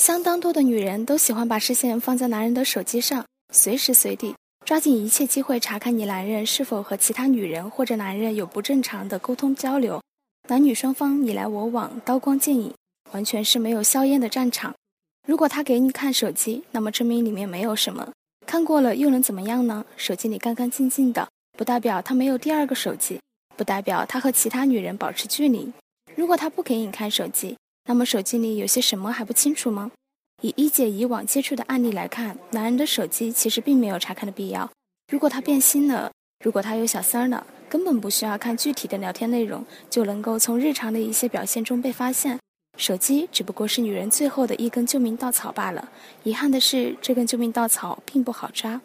相当多的女人都喜欢把视线放在男人的手机上，随时随地抓紧一切机会查看你男人是否和其他女人或者男人有不正常的沟通交流。男女双方你来我往，刀光剑影，完全是没有硝烟的战场。如果他给你看手机，那么证明里面没有什么。看过了又能怎么样呢？手机里干干净净的，不代表他没有第二个手机，不代表他和其他女人保持距离。如果他不给你看手机，那么手机里有些什么还不清楚吗？以一姐以往接触的案例来看，男人的手机其实并没有查看的必要。如果他变心了，如果他有小三儿了，根本不需要看具体的聊天内容，就能够从日常的一些表现中被发现。手机只不过是女人最后的一根救命稻草罢了。遗憾的是，这根救命稻草并不好扎。